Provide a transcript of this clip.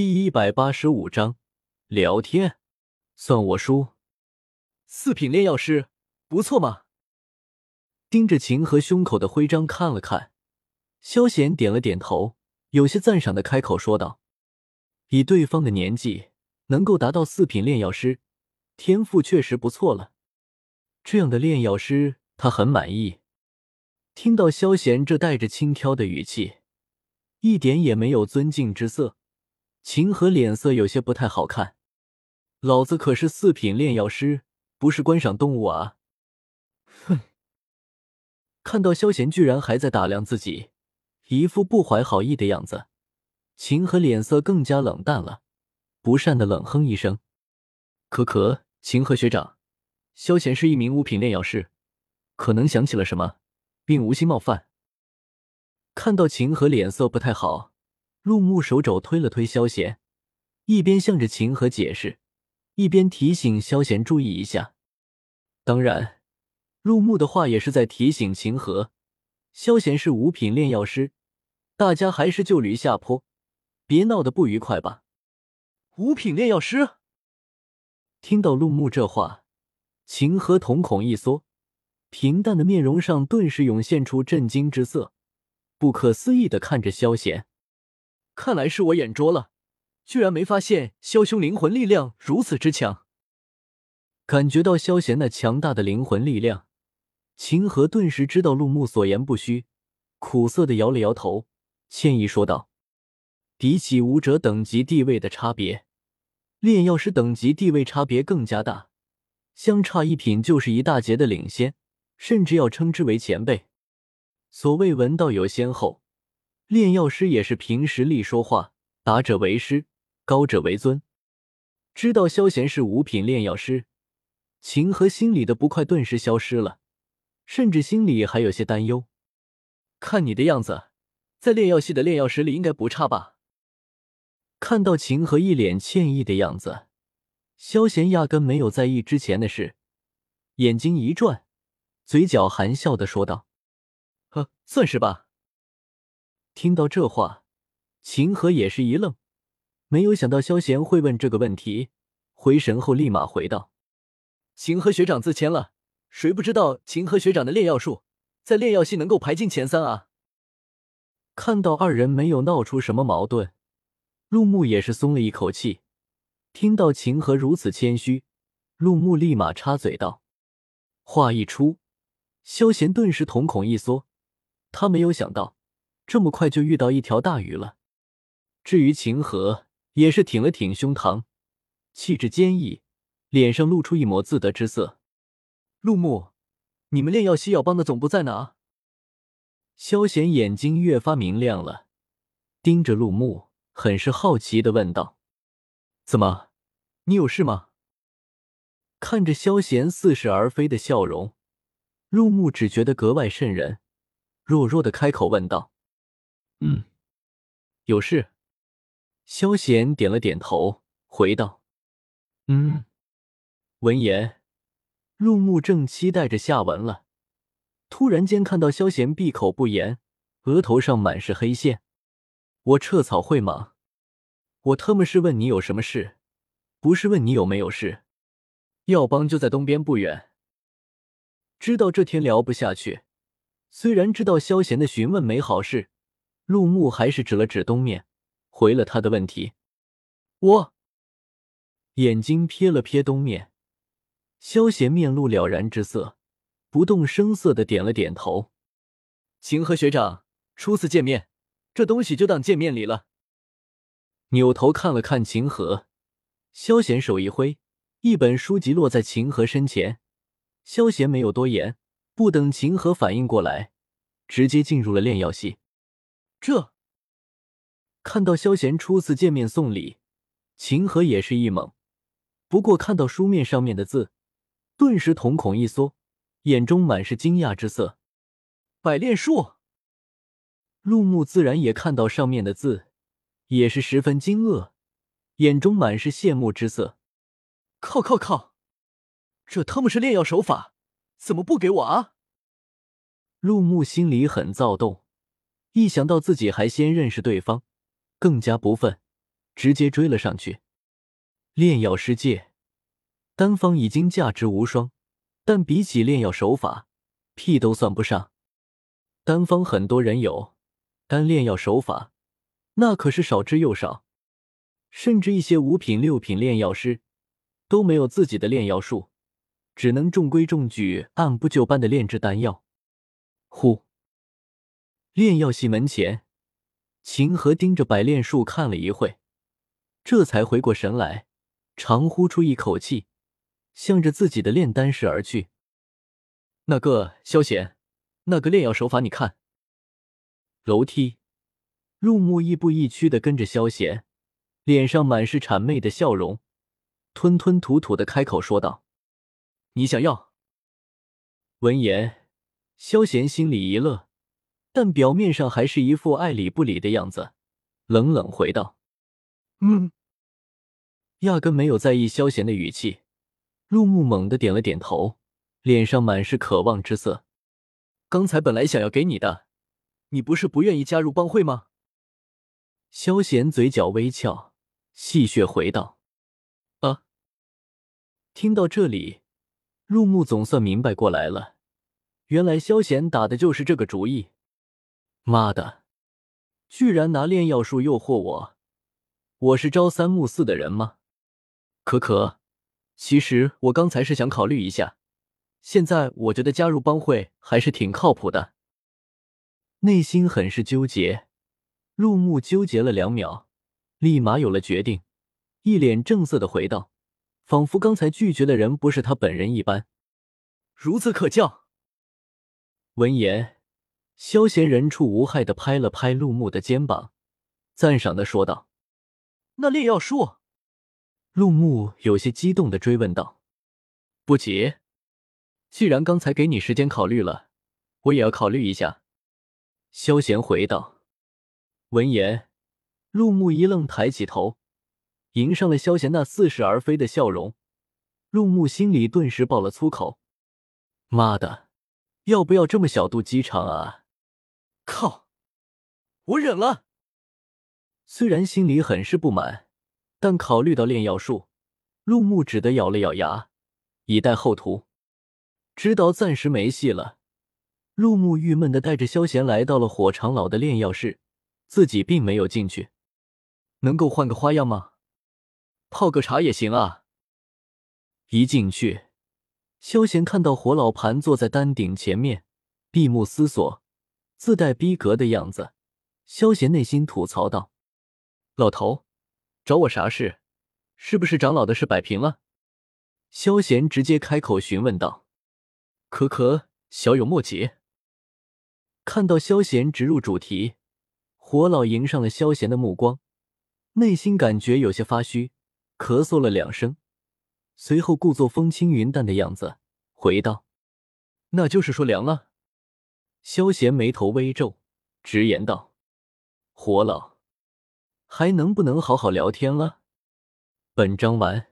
第一百八十五章聊天，算我输。四品炼药师，不错嘛。盯着秦和胸口的徽章看了看，萧贤点了点头，有些赞赏的开口说道：“以对方的年纪，能够达到四品炼药师，天赋确实不错了。这样的炼药师，他很满意。”听到萧贤这带着轻佻的语气，一点也没有尊敬之色，秦河脸色有些不太好看。老子可是四品炼药师，不是观赏动物啊！哼。看到萧贤居然还在打量自己，一副不怀好意的样子，秦河脸色更加冷淡了，不善的冷哼一声：“可可，秦河学长，萧贤是一名五品炼药师，可能想起了什么，并无心冒犯。”看到秦河脸色不太好，陆木手肘推了推萧贤，一边向着秦河解释，一边提醒萧贤注意一下。当然。陆木的话也是在提醒秦河，萧贤是五品炼药师，大家还是就驴下坡，别闹得不愉快吧。五品炼药师，听到陆木这话，秦河瞳孔一缩，平淡的面容上顿时涌现出震惊之色，不可思议的看着萧贤。看来是我眼拙了，居然没发现萧兄灵魂力量如此之强。感觉到萧贤那强大的灵魂力量。秦河顿时知道陆木所言不虚，苦涩的摇了摇头，歉意说道：“比起武者等级地位的差别，炼药师等级地位差别更加大，相差一品就是一大截的领先，甚至要称之为前辈。所谓闻道有先后，炼药师也是凭实力说话，达者为师，高者为尊。知道萧贤是五品炼药师，秦河心里的不快顿时消失了。”甚至心里还有些担忧，看你的样子，在炼药系的炼药师里应该不差吧？看到秦河一脸歉意的样子，萧贤压根没有在意之前的事，眼睛一转，嘴角含笑的说道：“呵，算是吧。”听到这话，秦河也是一愣，没有想到萧贤会问这个问题，回神后立马回道：“秦河学长自谦了。”谁不知道秦河学长的炼药术，在炼药系能够排进前三啊？看到二人没有闹出什么矛盾，陆木也是松了一口气。听到秦河如此谦虚，陆木立马插嘴道：“话一出，萧贤顿时瞳孔一缩，他没有想到这么快就遇到一条大鱼了。至于秦河，也是挺了挺胸膛，气质坚毅，脸上露出一抹自得之色。”陆木，你们炼药西药帮的总部在哪？萧贤眼睛越发明亮了，盯着陆木，很是好奇的问道：“怎么，你有事吗？”看着萧贤似是而非的笑容，陆木只觉得格外瘆人，弱弱的开口问道：“嗯，有事。”萧贤点了点头，回道：“嗯。”闻言。陆木正期待着下文了，突然间看到萧贤闭口不言，额头上满是黑线。我撤草会吗？我特么是问你有什么事，不是问你有没有事。药帮就在东边不远。知道这天聊不下去，虽然知道萧贤的询问没好事，陆木还是指了指东面，回了他的问题。我眼睛瞥了瞥东面。萧贤面露了然之色，不动声色的点了点头。秦河学长，初次见面，这东西就当见面礼了。扭头看了看秦河，萧贤手一挥，一本书籍落在秦河身前。萧贤没有多言，不等秦河反应过来，直接进入了炼药系。这看到萧贤初次见面送礼，秦河也是一懵，不过看到书面上面的字。顿时瞳孔一缩，眼中满是惊讶之色。百炼术，陆木自然也看到上面的字，也是十分惊愕，眼中满是羡慕之色。靠靠靠，这他妈是炼药手法，怎么不给我啊？陆木心里很躁动，一想到自己还先认识对方，更加不忿，直接追了上去。炼药师界，丹方已经价值无双，但比起炼药手法，屁都算不上。丹方很多人有，但炼药手法那可是少之又少，甚至一些五品、六品炼药师都没有自己的炼药术，只能中规中矩、按部就班的炼制丹药。炼药系门前，秦河盯着百炼树看了一会，这才回过神来。长呼出一口气，向着自己的炼丹室而去。那个萧贤，那个炼药手法，你看。楼梯，入木亦步亦趋的跟着萧贤，脸上满是谄媚的笑容，吞吞吐吐的开口说道：“你想要？”闻言，萧贤心里一乐，但表面上还是一副爱理不理的样子，冷冷回道：“嗯。”压根没有在意萧贤的语气，陆木猛地点了点头，脸上满是渴望之色。刚才本来想要给你的，你不是不愿意加入帮会吗？萧贤嘴角微翘，戏谑回道：“啊！”听到这里，陆木总算明白过来了，原来萧贤打的就是这个主意。妈的，居然拿炼药术诱惑我！我是朝三暮四的人吗？可可，其实我刚才是想考虑一下，现在我觉得加入帮会还是挺靠谱的。内心很是纠结，入木纠结了两秒，立马有了决定，一脸正色的回道，仿佛刚才拒绝的人不是他本人一般。孺子可教。闻言，萧贤人畜无害的拍了拍陆木的肩膀，赞赏的说道：“那炼药术。”陆木有些激动的追问道：“不急，既然刚才给你时间考虑了，我也要考虑一下。”萧贤回道。闻言，陆木一愣，抬起头，迎上了萧贤那似是而非的笑容。陆木心里顿时爆了粗口：“妈的，要不要这么小肚鸡肠啊？”靠！我忍了。虽然心里很是不满。但考虑到炼药术，陆木只得咬了咬牙，以待后图。知道暂时没戏了，陆木郁闷的带着萧贤来到了火长老的炼药室，自己并没有进去。能够换个花样吗？泡个茶也行啊。一进去，萧贤看到火老盘坐在丹顶前面，闭目思索，自带逼格的样子。萧贤内心吐槽道：“老头。”找我啥事？是不是长老的事摆平了？萧贤直接开口询问道。可可小友莫急。看到萧贤直入主题，火老迎上了萧贤的目光，内心感觉有些发虚，咳嗽了两声，随后故作风轻云淡的样子回道：“那就是说凉了。”萧贤眉头微皱，直言道：“活了。”还能不能好好聊天了？本章完。